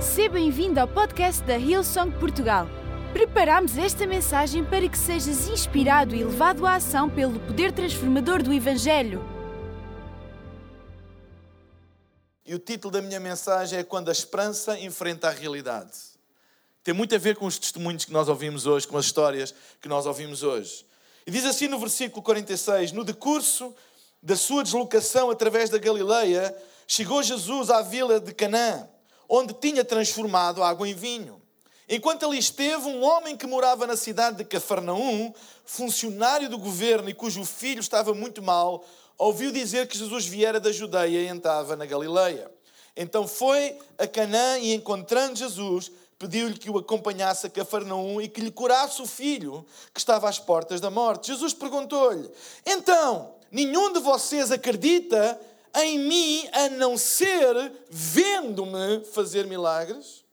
Seja bem-vindo ao podcast da Hillsong Portugal. Preparamos esta mensagem para que sejas inspirado e levado à ação pelo poder transformador do Evangelho. E o título da minha mensagem é Quando a Esperança Enfrenta a Realidade. Tem muito a ver com os testemunhos que nós ouvimos hoje, com as histórias que nós ouvimos hoje. E diz assim no versículo 46: No decurso da sua deslocação através da Galileia, chegou Jesus à vila de Canaã onde tinha transformado água em vinho. Enquanto ali esteve, um homem que morava na cidade de Cafarnaum, funcionário do governo e cujo filho estava muito mal, ouviu dizer que Jesus viera da Judeia e entrava na Galileia. Então foi a Canaã e, encontrando Jesus, pediu-lhe que o acompanhasse a Cafarnaum e que lhe curasse o filho que estava às portas da morte. Jesus perguntou-lhe: Então, nenhum de vocês acredita em mim a não ser vendo-me fazer milagres?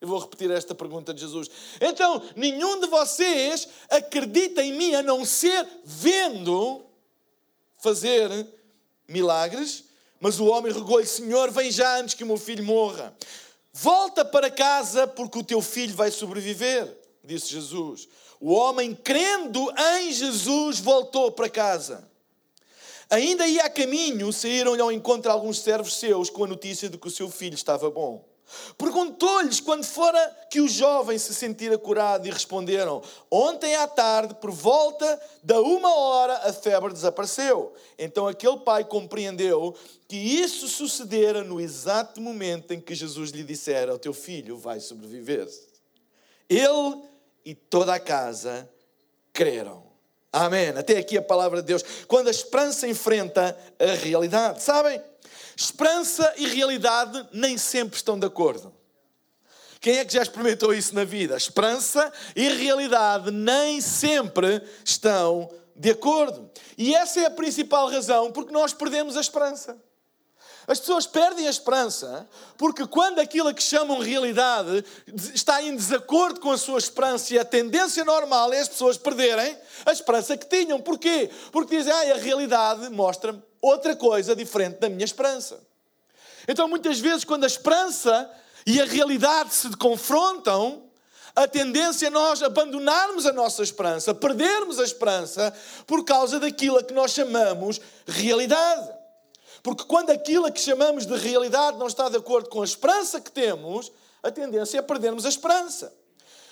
Eu vou repetir esta pergunta de Jesus. Então, nenhum de vocês acredita em mim a não ser vendo fazer milagres? Mas o homem rogou-lhe: Senhor, vem já antes que o meu filho morra. Volta para casa, porque o teu filho vai sobreviver, disse Jesus. O homem, crendo em Jesus, voltou para casa. Ainda ia a caminho, saíram-lhe ao encontro alguns servos seus com a notícia de que o seu filho estava bom. Perguntou-lhes quando fora que o jovem se sentira curado e responderam: Ontem à tarde, por volta da uma hora, a febre desapareceu. Então aquele pai compreendeu que isso sucedera no exato momento em que Jesus lhe dissera: O teu filho vai sobreviver. Ele e toda a casa creram. Amém. Até aqui a palavra de Deus. Quando a esperança enfrenta a realidade. Sabem? Esperança e realidade nem sempre estão de acordo. Quem é que já experimentou isso na vida? Esperança e realidade nem sempre estão de acordo. E essa é a principal razão porque nós perdemos a esperança. As pessoas perdem a esperança porque, quando aquilo que chamam realidade está em desacordo com a sua esperança, e a tendência normal é as pessoas perderem a esperança que tinham. Porquê? Porque dizem, ah, a realidade mostra-me outra coisa diferente da minha esperança. Então, muitas vezes, quando a esperança e a realidade se confrontam, a tendência é nós abandonarmos a nossa esperança, perdermos a esperança por causa daquilo que nós chamamos realidade. Porque quando aquilo que chamamos de realidade não está de acordo com a esperança que temos, a tendência é perdermos a esperança.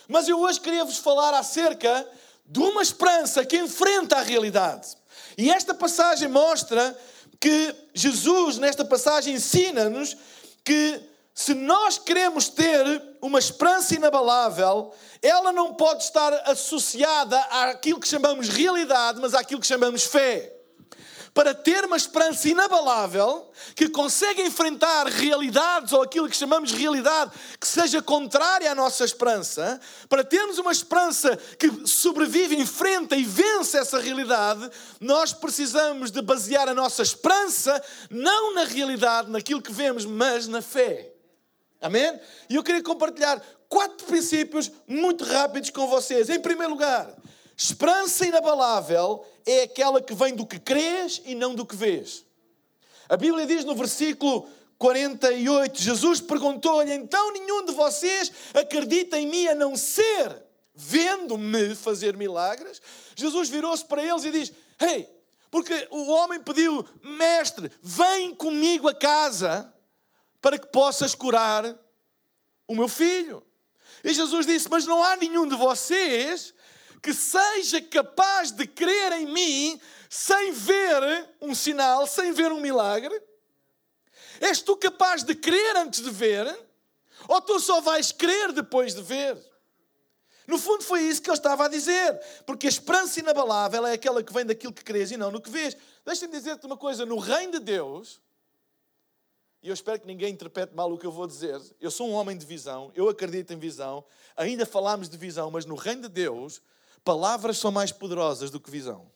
Mas eu hoje queria vos falar acerca de uma esperança que enfrenta a realidade. E esta passagem mostra que Jesus, nesta passagem, ensina-nos que se nós queremos ter uma esperança inabalável, ela não pode estar associada àquilo que chamamos realidade, mas àquilo que chamamos fé para ter uma esperança inabalável, que consegue enfrentar realidades ou aquilo que chamamos de realidade que seja contrária à nossa esperança, para termos uma esperança que sobrevive, enfrenta e vence essa realidade, nós precisamos de basear a nossa esperança não na realidade, naquilo que vemos, mas na fé. Amém? E eu queria compartilhar quatro princípios muito rápidos com vocês. Em primeiro lugar, Esperança inabalável é aquela que vem do que crês e não do que vês. A Bíblia diz no versículo 48, Jesus perguntou-lhe: Então nenhum de vocês acredita em mim a não ser vendo-me fazer milagres? Jesus virou-se para eles e diz: Hey, porque o homem pediu, mestre, vem comigo a casa para que possas curar o meu filho. E Jesus disse: Mas não há nenhum de vocês que seja capaz de crer em mim sem ver um sinal, sem ver um milagre? És tu capaz de crer antes de ver? Ou tu só vais crer depois de ver? No fundo, foi isso que ele estava a dizer. Porque a esperança inabalável é aquela que vem daquilo que crês e não no que vês. Deixa-me dizer-te uma coisa: no reino de Deus, e eu espero que ninguém interprete mal o que eu vou dizer, eu sou um homem de visão, eu acredito em visão, ainda falamos de visão, mas no reino de Deus, Palavras são mais poderosas do que visão.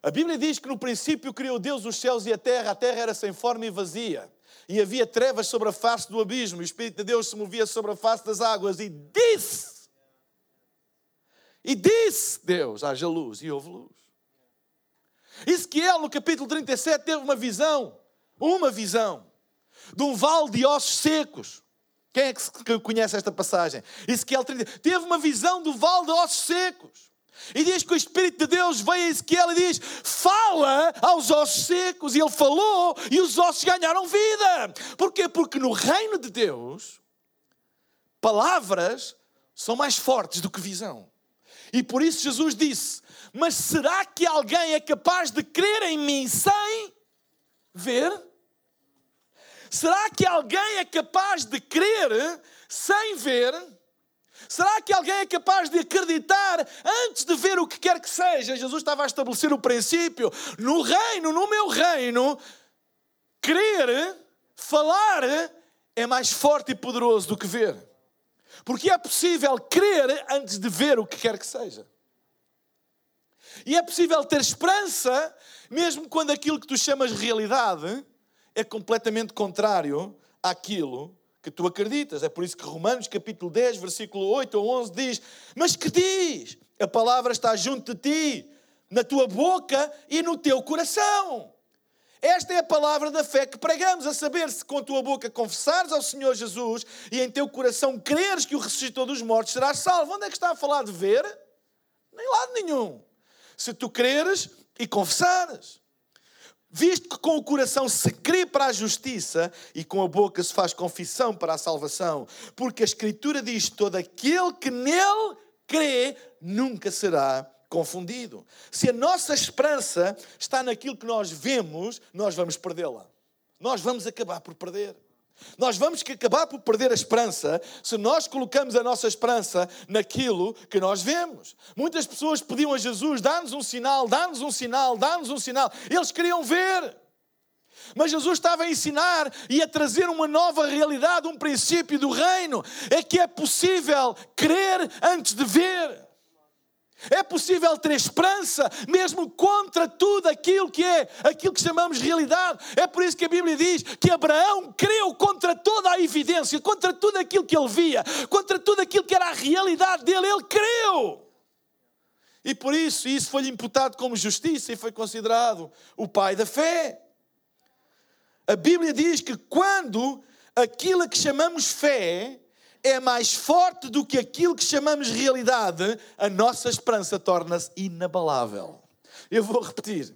A Bíblia diz que no princípio criou Deus os céus e a terra, a terra era sem forma e vazia, e havia trevas sobre a face do abismo, e o Espírito de Deus se movia sobre a face das águas, e disse, e disse Deus, haja luz, e houve luz. Ezequiel, no capítulo 37, teve uma visão, uma visão. de um vale de ossos secos. Quem é que conhece esta passagem? Ezequiel 30. Teve uma visão do vale de ossos secos. E diz que o Espírito de Deus veio a Ezequiel e diz: Fala aos ossos secos. E ele falou e os ossos ganharam vida. Porquê? Porque no reino de Deus, palavras são mais fortes do que visão. E por isso Jesus disse: Mas será que alguém é capaz de crer em mim sem ver? Será que alguém é capaz de crer sem ver? Será que alguém é capaz de acreditar antes de ver o que quer que seja? Jesus estava a estabelecer o princípio. No reino, no meu reino, crer, falar é mais forte e poderoso do que ver. Porque é possível crer antes de ver o que quer que seja. E é possível ter esperança, mesmo quando aquilo que tu chamas realidade é completamente contrário àquilo que tu acreditas. É por isso que Romanos capítulo 10, versículo 8 ou 11 diz: Mas que diz? A palavra está junto de ti, na tua boca e no teu coração. Esta é a palavra da fé que pregamos, a saber se com a tua boca confessares ao Senhor Jesus e em teu coração creres que o ressuscitou dos mortos, serás salvo. Onde é que está a falar de ver? Nem lado nenhum. Se tu creres e confessares. Visto que com o coração se crê para a justiça e com a boca se faz confissão para a salvação, porque a Escritura diz: todo aquele que nele crê nunca será confundido. Se a nossa esperança está naquilo que nós vemos, nós vamos perdê-la. Nós vamos acabar por perder. Nós vamos acabar por perder a esperança se nós colocamos a nossa esperança naquilo que nós vemos. Muitas pessoas pediam a Jesus: dá-nos um sinal, dá-nos um sinal, dá-nos um sinal. Eles queriam ver. Mas Jesus estava a ensinar e a trazer uma nova realidade, um princípio do reino. É que é possível crer antes de ver. É possível ter esperança mesmo contra tudo aquilo que é, aquilo que chamamos realidade. É por isso que a Bíblia diz que Abraão creu contra toda a evidência, contra tudo aquilo que ele via, contra tudo aquilo que era a realidade dele, ele creu. E por isso, isso foi-lhe imputado como justiça e foi considerado o pai da fé. A Bíblia diz que quando aquilo que chamamos fé é mais forte do que aquilo que chamamos realidade, a nossa esperança torna-se inabalável. Eu vou repetir.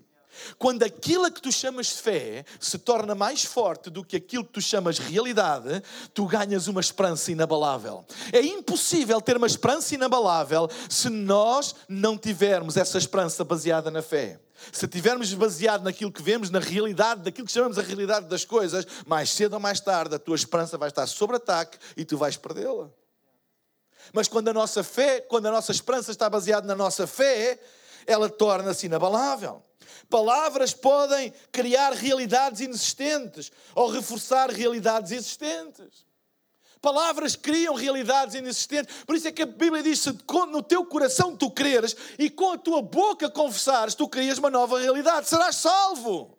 Quando aquilo que tu chamas fé se torna mais forte do que aquilo que tu chamas realidade, tu ganhas uma esperança inabalável. É impossível ter uma esperança inabalável se nós não tivermos essa esperança baseada na fé. Se tivermos baseado naquilo que vemos, na realidade, daquilo que chamamos a realidade das coisas, mais cedo ou mais tarde a tua esperança vai estar sob ataque e tu vais perdê-la. Mas quando a nossa fé, quando a nossa esperança está baseada na nossa fé, ela torna-se inabalável. Palavras podem criar realidades inexistentes ou reforçar realidades existentes. Palavras criam realidades inexistentes. Por isso é que a Bíblia diz: se no teu coração tu creres e com a tua boca confessares, tu crias uma nova realidade, serás salvo.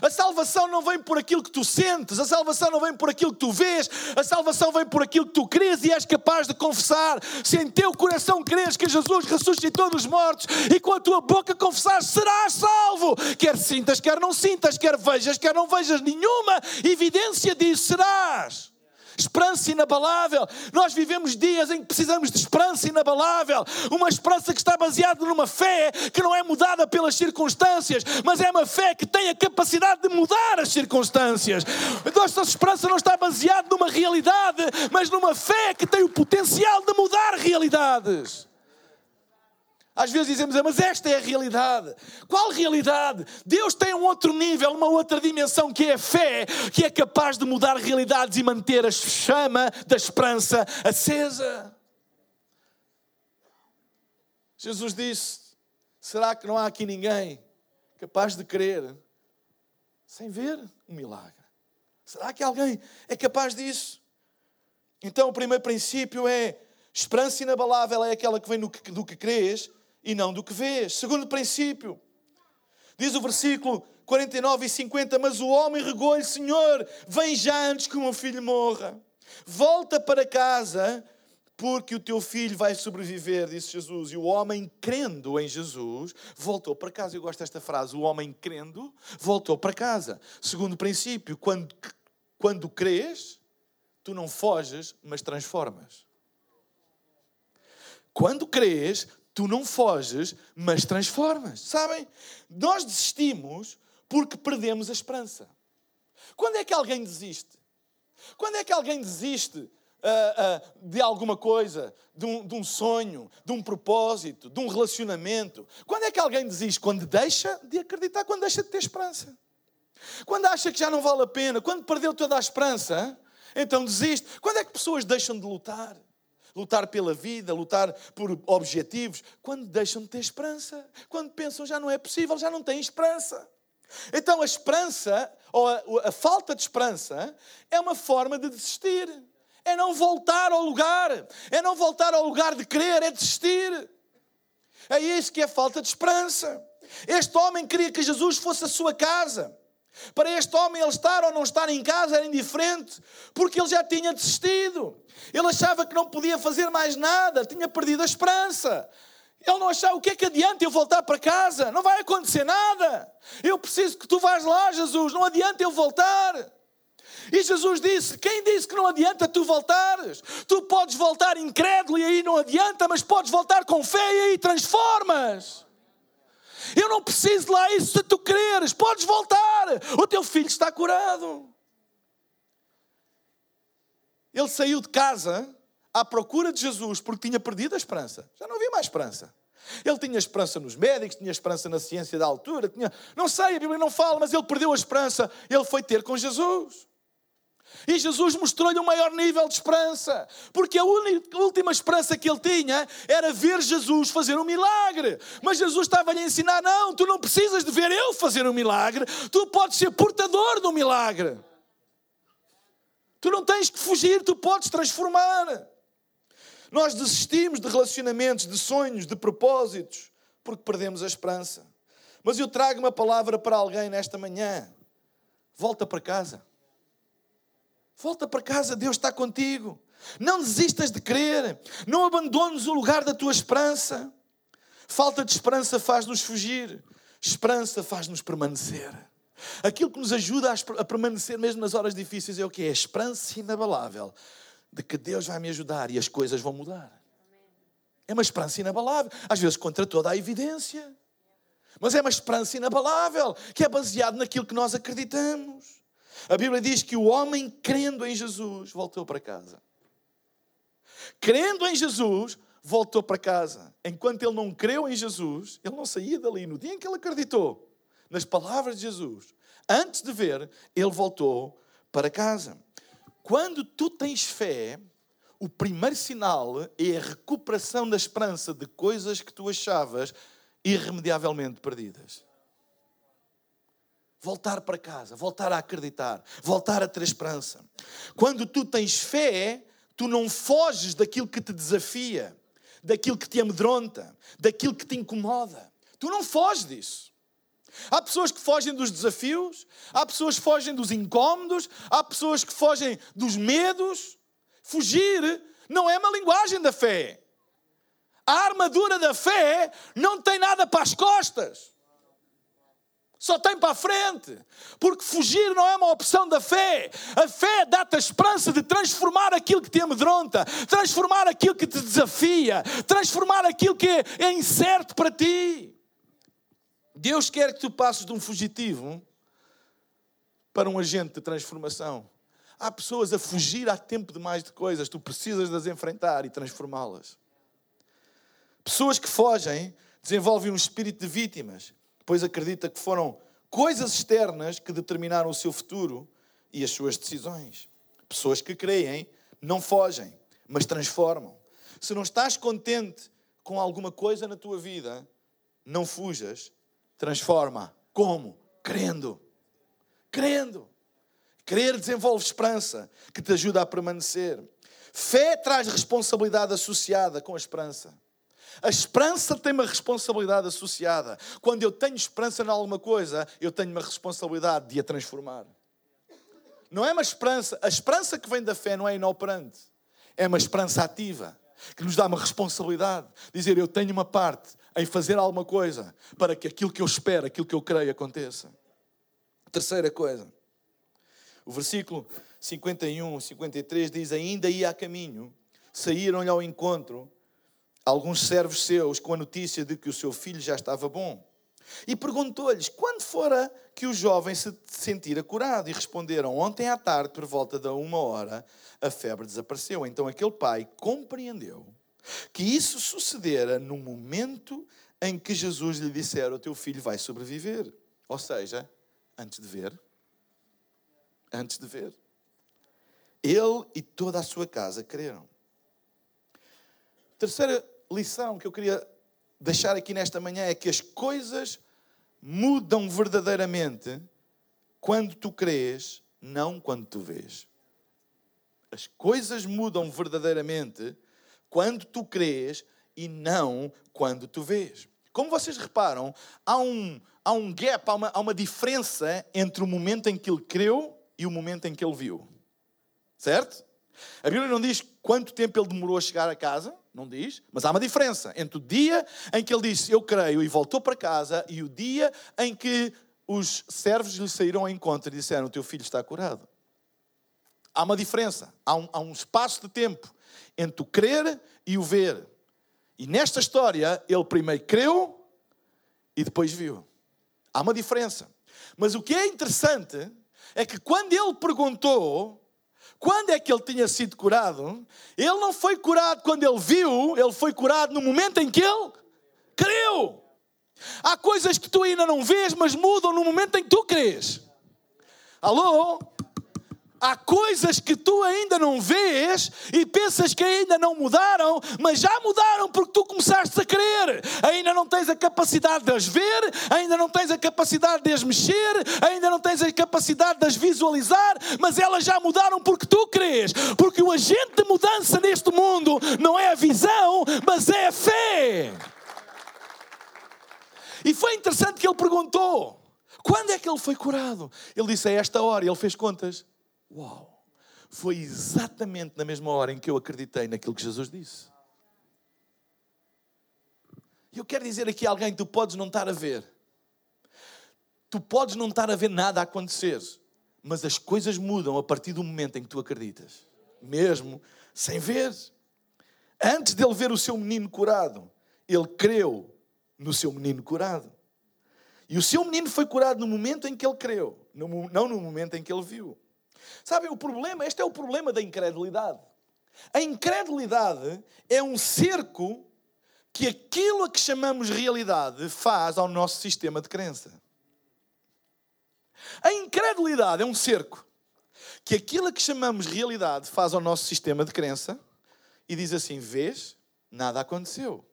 A salvação não vem por aquilo que tu sentes, a salvação não vem por aquilo que tu vês, a salvação vem por aquilo que tu crês e és capaz de confessar. Se em teu coração creres que Jesus ressuscitou dos mortos e com a tua boca confessares, serás salvo. Quer sintas, quer não sintas, quer vejas, quer não vejas nenhuma evidência disso, serás esperança inabalável. Nós vivemos dias em que precisamos de esperança inabalável, uma esperança que está baseada numa fé que não é mudada pelas circunstâncias, mas é uma fé que tem a capacidade de mudar as circunstâncias. Nossa esperança não está baseada numa realidade, mas numa fé que tem o potencial de mudar realidades. Às vezes dizemos, ah, mas esta é a realidade. Qual realidade? Deus tem um outro nível, uma outra dimensão que é a fé, que é capaz de mudar realidades e manter a chama da esperança acesa. Jesus disse: será que não há aqui ninguém capaz de crer sem ver um milagre? Será que alguém é capaz disso? Então, o primeiro princípio é: esperança inabalável é aquela que vem do que, do que crês e não do que vês. Segundo princípio, diz o versículo 49 e 50, mas o homem regou-lhe, Senhor, vem já antes que o meu filho morra. Volta para casa, porque o teu filho vai sobreviver, disse Jesus. E o homem, crendo em Jesus, voltou para casa. Eu gosto desta frase: o homem crendo voltou para casa. Segundo princípio, quando quando crês, tu não foges, mas transformas. Quando crês, tu não foges, mas transformas. Sabem? Nós desistimos porque perdemos a esperança. Quando é que alguém desiste? Quando é que alguém desiste uh, uh, de alguma coisa, de um, de um sonho, de um propósito, de um relacionamento? Quando é que alguém desiste? Quando deixa de acreditar, quando deixa de ter esperança. Quando acha que já não vale a pena, quando perdeu toda a esperança, então desiste. Quando é que pessoas deixam de lutar? Lutar pela vida, lutar por objetivos, quando deixam de ter esperança, quando pensam já não é possível, já não têm esperança. Então a esperança, ou a, a falta de esperança, é uma forma de desistir. É não voltar ao lugar, é não voltar ao lugar de querer, é desistir. É isso que é falta de esperança. Este homem queria que Jesus fosse a sua casa. Para este homem, ele estar ou não estar em casa era indiferente, porque ele já tinha desistido. Ele achava que não podia fazer mais nada, tinha perdido a esperança. Ele não achava o que é que adianta eu voltar para casa, não vai acontecer nada. Eu preciso que tu vás lá, Jesus, não adianta eu voltar. E Jesus disse: Quem disse que não adianta tu voltares? Tu podes voltar incrédulo e aí não adianta, mas podes voltar com fé e aí transformas. Eu não preciso de lá isso se tu quereres. Podes voltar. O teu filho está curado. Ele saiu de casa à procura de Jesus porque tinha perdido a esperança. Já não havia mais esperança. Ele tinha esperança nos médicos, tinha esperança na ciência da altura, tinha, não sei, a Bíblia não fala, mas ele perdeu a esperança. Ele foi ter com Jesus. E Jesus mostrou-lhe um maior nível de esperança, porque a última esperança que ele tinha era ver Jesus fazer um milagre. Mas Jesus estava-lhe a ensinar: não, tu não precisas de ver eu fazer um milagre, tu podes ser portador do milagre. Tu não tens que fugir, tu podes transformar. Nós desistimos de relacionamentos, de sonhos, de propósitos, porque perdemos a esperança. Mas eu trago uma palavra para alguém nesta manhã: volta para casa. Volta para casa, Deus está contigo. Não desistas de crer. Não abandones o lugar da tua esperança. Falta de esperança faz-nos fugir. Esperança faz-nos permanecer. Aquilo que nos ajuda a permanecer mesmo nas horas difíceis é o que? É a esperança inabalável de que Deus vai me ajudar e as coisas vão mudar. É uma esperança inabalável, às vezes contra toda a evidência. Mas é uma esperança inabalável, que é baseado naquilo que nós acreditamos. A Bíblia diz que o homem, crendo em Jesus, voltou para casa. Crendo em Jesus, voltou para casa. Enquanto ele não creu em Jesus, ele não saía dali. No dia em que ele acreditou nas palavras de Jesus, antes de ver, ele voltou para casa. Quando tu tens fé, o primeiro sinal é a recuperação da esperança de coisas que tu achavas irremediavelmente perdidas voltar para casa, voltar a acreditar, voltar a ter esperança. Quando tu tens fé, tu não foges daquilo que te desafia, daquilo que te amedronta, daquilo que te incomoda. Tu não foges disso. Há pessoas que fogem dos desafios, há pessoas que fogem dos incômodos, há pessoas que fogem dos medos. Fugir não é uma linguagem da fé. A armadura da fé não tem nada para as costas. Só tem para a frente. Porque fugir não é uma opção da fé. A fé dá-te a esperança de transformar aquilo que te amedronta, transformar aquilo que te desafia, transformar aquilo que é incerto para ti. Deus quer que tu passes de um fugitivo para um agente de transformação. Há pessoas a fugir há tempo demais de coisas, tu precisas de as enfrentar e transformá-las. Pessoas que fogem desenvolvem um espírito de vítimas pois acredita que foram coisas externas que determinaram o seu futuro e as suas decisões. Pessoas que creem não fogem, mas transformam. Se não estás contente com alguma coisa na tua vida, não fujas, transforma. Como? Crendo. Crendo. Crer desenvolve esperança, que te ajuda a permanecer. Fé traz responsabilidade associada com a esperança. A esperança tem uma responsabilidade associada. Quando eu tenho esperança em alguma coisa, eu tenho uma responsabilidade de a transformar. Não é uma esperança, a esperança que vem da fé não é inoperante, é uma esperança ativa, que nos dá uma responsabilidade. Dizer, eu tenho uma parte em fazer alguma coisa para que aquilo que eu espero, aquilo que eu creio aconteça. Terceira coisa, O versículo 51, 53 diz: Ainda ia a caminho, saíram-lhe ao encontro alguns servos seus com a notícia de que o seu filho já estava bom. E perguntou-lhes quando fora que o jovem se sentira curado. E responderam: Ontem à tarde, por volta da uma hora, a febre desapareceu. Então aquele pai compreendeu que isso sucedera no momento em que Jesus lhe dissera: O teu filho vai sobreviver. Ou seja, antes de ver. Antes de ver. Ele e toda a sua casa creram. Terceira lição que eu queria deixar aqui nesta manhã é que as coisas mudam verdadeiramente quando tu crês, não quando tu vês. As coisas mudam verdadeiramente quando tu crês e não quando tu vês. Como vocês reparam, há um, há um gap, há uma, há uma diferença entre o momento em que ele creu e o momento em que ele viu. Certo? A Bíblia não diz quanto tempo ele demorou a chegar a casa, não diz, mas há uma diferença entre o dia em que ele disse eu creio e voltou para casa e o dia em que os servos lhe saíram ao encontro e disseram: O teu filho está curado. Há uma diferença, há um, há um espaço de tempo entre o crer e o ver. E nesta história, ele primeiro creu e depois viu. Há uma diferença. Mas o que é interessante é que quando ele perguntou quando é que ele tinha sido curado, ele não foi curado quando ele viu, ele foi curado no momento em que ele creu. Há coisas que tu ainda não vês, mas mudam no momento em que tu crês. Alô? Há coisas que tu ainda não vês e pensas que ainda não mudaram, mas já mudaram porque tu começaste a crer. Ainda não tens a capacidade de as ver, ainda não tens a capacidade de as mexer, ainda não tens a capacidade de as visualizar, mas elas já mudaram porque tu crês. Porque o agente de mudança neste mundo não é a visão, mas é a fé. E foi interessante que ele perguntou: quando é que ele foi curado? Ele disse a esta hora, e ele fez contas. Uau! Foi exatamente na mesma hora em que eu acreditei naquilo que Jesus disse. Eu quero dizer aqui a alguém: tu podes não estar a ver, tu podes não estar a ver nada a acontecer, mas as coisas mudam a partir do momento em que tu acreditas, mesmo sem ver. Antes dele ver o seu menino curado, ele creu no seu menino curado. E o seu menino foi curado no momento em que ele creu, não no momento em que ele viu. Sabem, o problema, este é o problema da incredulidade. A incredulidade é um cerco que aquilo a que chamamos realidade faz ao nosso sistema de crença. A incredulidade é um cerco que aquilo a que chamamos realidade faz ao nosso sistema de crença e diz assim: vês, nada aconteceu.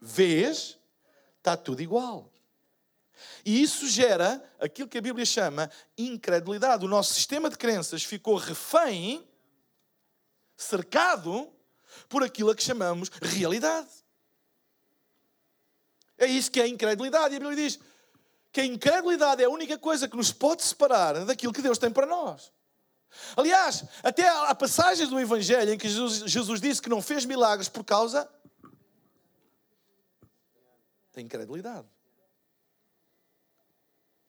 Vês, está tudo igual. E isso gera aquilo que a Bíblia chama incredulidade. O nosso sistema de crenças ficou refém, cercado por aquilo a que chamamos realidade. É isso que é incredulidade. E a Bíblia diz que a incredulidade é a única coisa que nos pode separar daquilo que Deus tem para nós. Aliás, até há passagens do Evangelho em que Jesus, Jesus disse que não fez milagres por causa da incredulidade.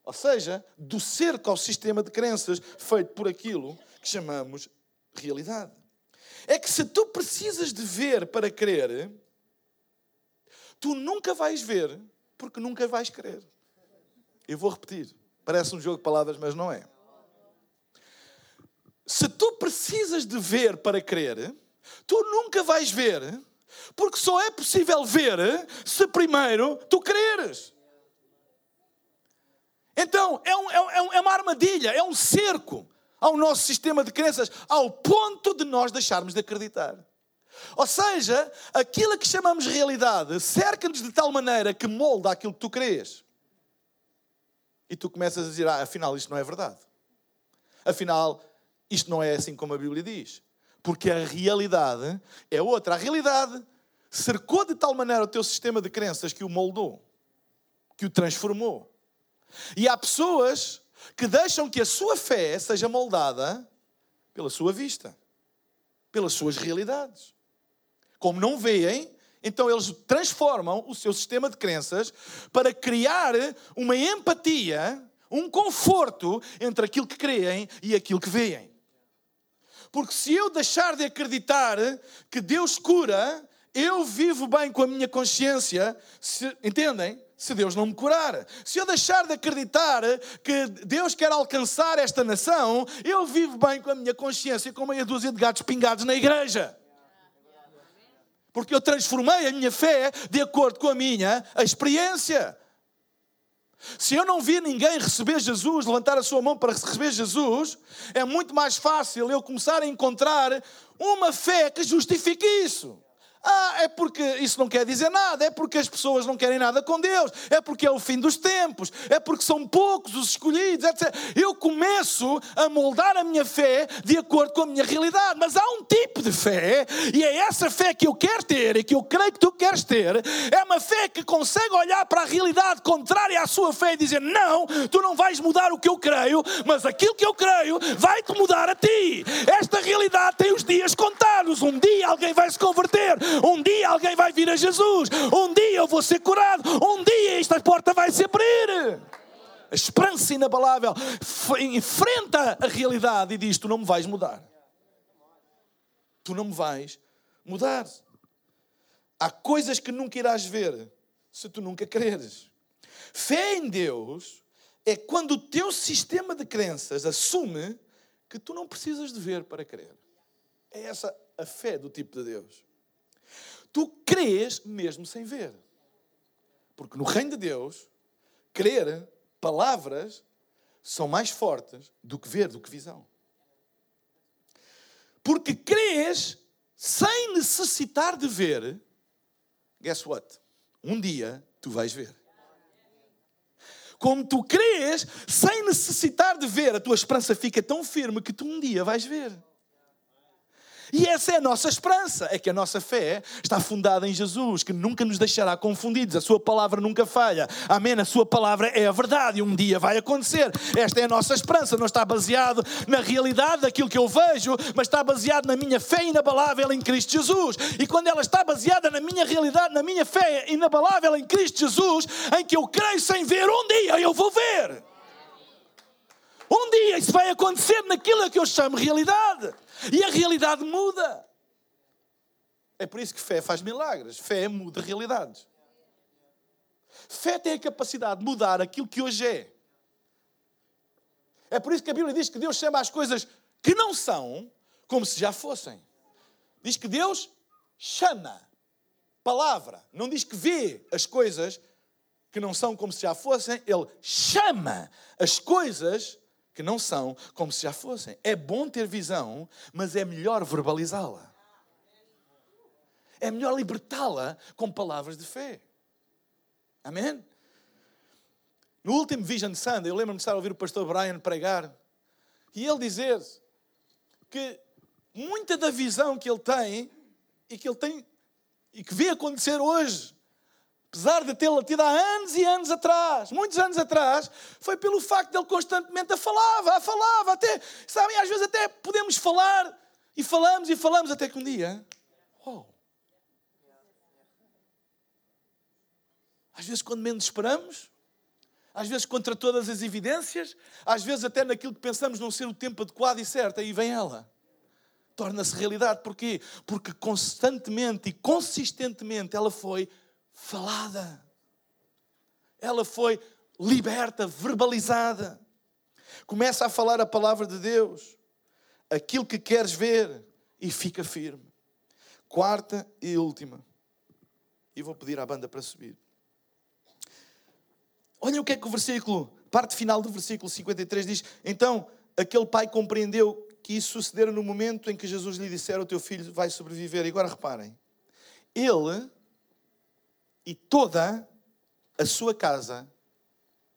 Ou seja, do cerco ao sistema de crenças feito por aquilo que chamamos realidade. É que se tu precisas de ver para crer, tu nunca vais ver porque nunca vais crer. Eu vou repetir. Parece um jogo de palavras, mas não é. Se tu precisas de ver para crer, tu nunca vais ver, porque só é possível ver se primeiro tu creres. Então, é, um, é, um, é uma armadilha, é um cerco ao nosso sistema de crenças, ao ponto de nós deixarmos de acreditar. Ou seja, aquilo que chamamos realidade cerca-nos de tal maneira que molda aquilo que tu crês. E tu começas a dizer: ah, afinal, isto não é verdade. Afinal, isto não é assim como a Bíblia diz. Porque a realidade é outra. A realidade cercou de tal maneira o teu sistema de crenças que o moldou, que o transformou. E há pessoas que deixam que a sua fé seja moldada pela sua vista, pelas suas realidades. Como não veem, então eles transformam o seu sistema de crenças para criar uma empatia, um conforto entre aquilo que creem e aquilo que veem. Porque se eu deixar de acreditar que Deus cura, eu vivo bem com a minha consciência, se, entendem? Se Deus não me curar. Se eu deixar de acreditar que Deus quer alcançar esta nação, eu vivo bem com a minha consciência, com meia dúzia de gatos pingados na igreja. Porque eu transformei a minha fé de acordo com a minha experiência. Se eu não vi ninguém receber Jesus, levantar a sua mão para receber Jesus, é muito mais fácil eu começar a encontrar uma fé que justifique isso. Ah, é porque isso não quer dizer nada, é porque as pessoas não querem nada com Deus, é porque é o fim dos tempos, é porque são poucos os escolhidos, etc. Eu começo a moldar a minha fé de acordo com a minha realidade, mas há um tipo de fé, e é essa fé que eu quero ter e que eu creio que tu queres ter, é uma fé que consegue olhar para a realidade contrária à sua fé e dizer: Não, tu não vais mudar o que eu creio, mas aquilo que eu creio vai-te mudar a ti. Esta realidade tem os dias contados, um dia alguém vai se converter um dia alguém vai vir a Jesus. Um dia eu vou ser curado. Um dia esta porta vai se abrir. A esperança inabalável enfrenta a realidade e diz: Tu não me vais mudar. Tu não me vais mudar. Há coisas que nunca irás ver se tu nunca creres. Fé em Deus é quando o teu sistema de crenças assume que tu não precisas de ver para crer. É essa a fé do tipo de Deus tu crês mesmo sem ver. Porque no reino de Deus, crer, palavras, são mais fortes do que ver, do que visão. Porque crês sem necessitar de ver, guess what? Um dia tu vais ver. Como tu crês, sem necessitar de ver, a tua esperança fica tão firme que tu um dia vais ver. E essa é a nossa esperança, é que a nossa fé está fundada em Jesus, que nunca nos deixará confundidos, a sua palavra nunca falha. Amém? A sua palavra é a verdade e um dia vai acontecer. Esta é a nossa esperança, não está baseado na realidade daquilo que eu vejo, mas está baseado na minha fé inabalável em Cristo Jesus. E quando ela está baseada na minha realidade, na minha fé inabalável em Cristo Jesus, em que eu creio sem ver, um dia eu vou ver. Um dia isso vai acontecer naquilo que eu chamo realidade. E a realidade muda. É por isso que fé faz milagres. Fé muda realidades. Fé tem a capacidade de mudar aquilo que hoje é. É por isso que a Bíblia diz que Deus chama as coisas que não são como se já fossem. Diz que Deus chama. Palavra. Não diz que vê as coisas que não são como se já fossem. Ele chama as coisas que não são como se já fossem. É bom ter visão, mas é melhor verbalizá-la. É melhor libertá-la com palavras de fé. Amém? No último Vision Sunday, eu lembro-me de estar a ouvir o pastor Brian pregar e ele dizer que muita da visão que ele tem e que ele tem e que vê acontecer hoje apesar de tê-la tido há anos e anos atrás, muitos anos atrás, foi pelo facto de ele constantemente a falava, a falava, até, sabem, às vezes até podemos falar e falamos e falamos até que um dia, uau, às vezes quando menos esperamos, às vezes contra todas as evidências, às vezes até naquilo que pensamos não ser o tempo adequado e certo, aí vem ela. Torna-se realidade. Porquê? Porque constantemente e consistentemente ela foi falada. Ela foi liberta, verbalizada. Começa a falar a palavra de Deus, aquilo que queres ver, e fica firme. Quarta e última. E vou pedir à banda para subir. Olha o que é que o versículo, parte final do versículo 53 diz: Então aquele pai compreendeu que isso sucedera no momento em que Jesus lhe dissera: O teu filho vai sobreviver. E agora reparem, ele e toda a sua casa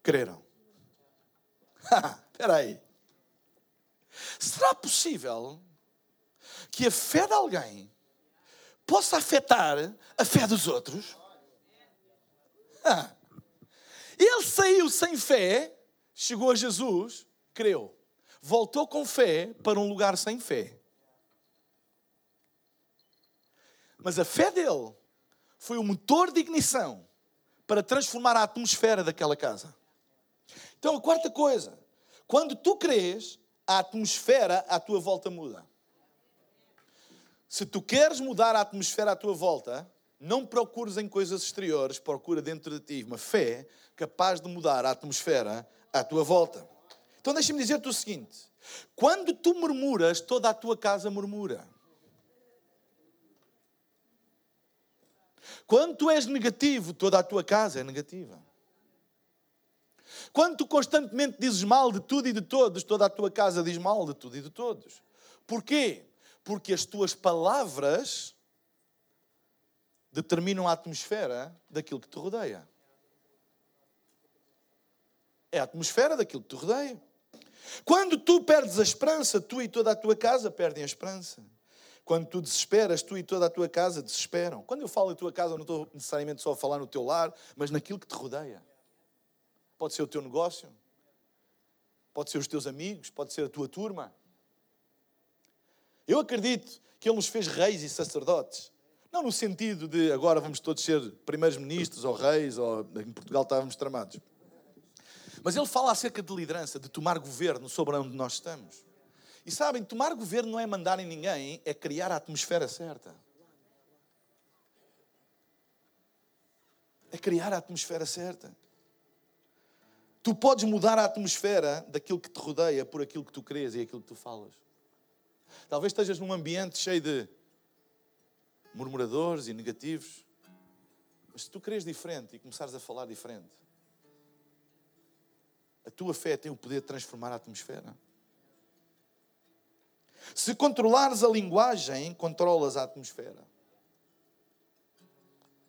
creram. Espera aí. Será possível que a fé de alguém possa afetar a fé dos outros? Ele saiu sem fé, chegou a Jesus, creu. Voltou com fé para um lugar sem fé. Mas a fé dele foi o motor de ignição para transformar a atmosfera daquela casa. Então, a quarta coisa, quando tu crês, a atmosfera à tua volta muda. Se tu queres mudar a atmosfera à tua volta, não procures em coisas exteriores, procura dentro de ti uma fé capaz de mudar a atmosfera à tua volta. Então deixa-me dizer-te o seguinte: quando tu murmuras, toda a tua casa murmura. Quando tu és negativo, toda a tua casa é negativa. Quando tu constantemente dizes mal de tudo e de todos, toda a tua casa diz mal de tudo e de todos. Porquê? Porque as tuas palavras determinam a atmosfera daquilo que te rodeia. É a atmosfera daquilo que te rodeia. Quando tu perdes a esperança, tu e toda a tua casa perdem a esperança. Quando tu desesperas, tu e toda a tua casa desesperam. Quando eu falo em tua casa, não estou necessariamente só a falar no teu lar, mas naquilo que te rodeia. Pode ser o teu negócio, pode ser os teus amigos, pode ser a tua turma. Eu acredito que Ele nos fez reis e sacerdotes. Não no sentido de agora vamos todos ser primeiros ministros ou reis, ou em Portugal estávamos tramados. Mas ele fala acerca de liderança, de tomar governo sobre onde nós estamos. E sabem, tomar governo não é mandar em ninguém, é criar a atmosfera certa. É criar a atmosfera certa. Tu podes mudar a atmosfera daquilo que te rodeia por aquilo que tu crês e aquilo que tu falas. Talvez estejas num ambiente cheio de murmuradores e negativos, mas se tu crês diferente e começares a falar diferente, a tua fé tem o poder de transformar a atmosfera. Se controlares a linguagem, controlas a atmosfera.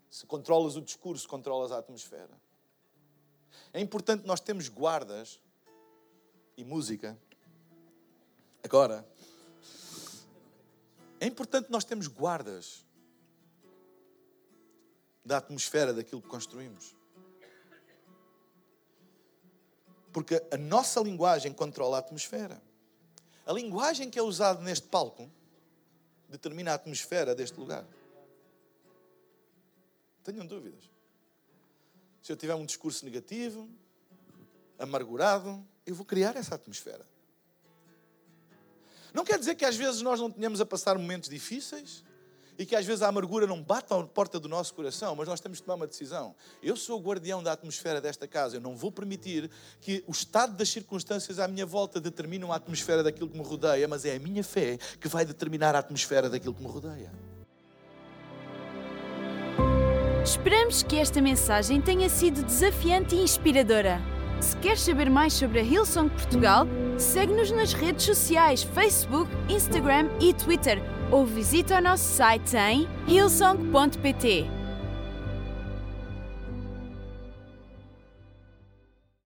Se controlas o discurso, controlas a atmosfera. É importante nós termos guardas e música. Agora, é importante nós termos guardas da atmosfera daquilo que construímos. Porque a nossa linguagem controla a atmosfera. A linguagem que é usada neste palco determina a atmosfera deste lugar. Tenham dúvidas. Se eu tiver um discurso negativo, amargurado, eu vou criar essa atmosfera. Não quer dizer que às vezes nós não tenhamos a passar momentos difíceis, e que às vezes a amargura não bate à porta do nosso coração, mas nós temos de tomar uma decisão. Eu sou o guardião da atmosfera desta casa, eu não vou permitir que o estado das circunstâncias à minha volta determinem a atmosfera daquilo que me rodeia, mas é a minha fé que vai determinar a atmosfera daquilo que me rodeia. Esperamos que esta mensagem tenha sido desafiante e inspiradora. Se queres saber mais sobre a Hillsong Portugal, segue-nos nas redes sociais Facebook, Instagram e Twitter ou visita o nosso site em hillsong.pt.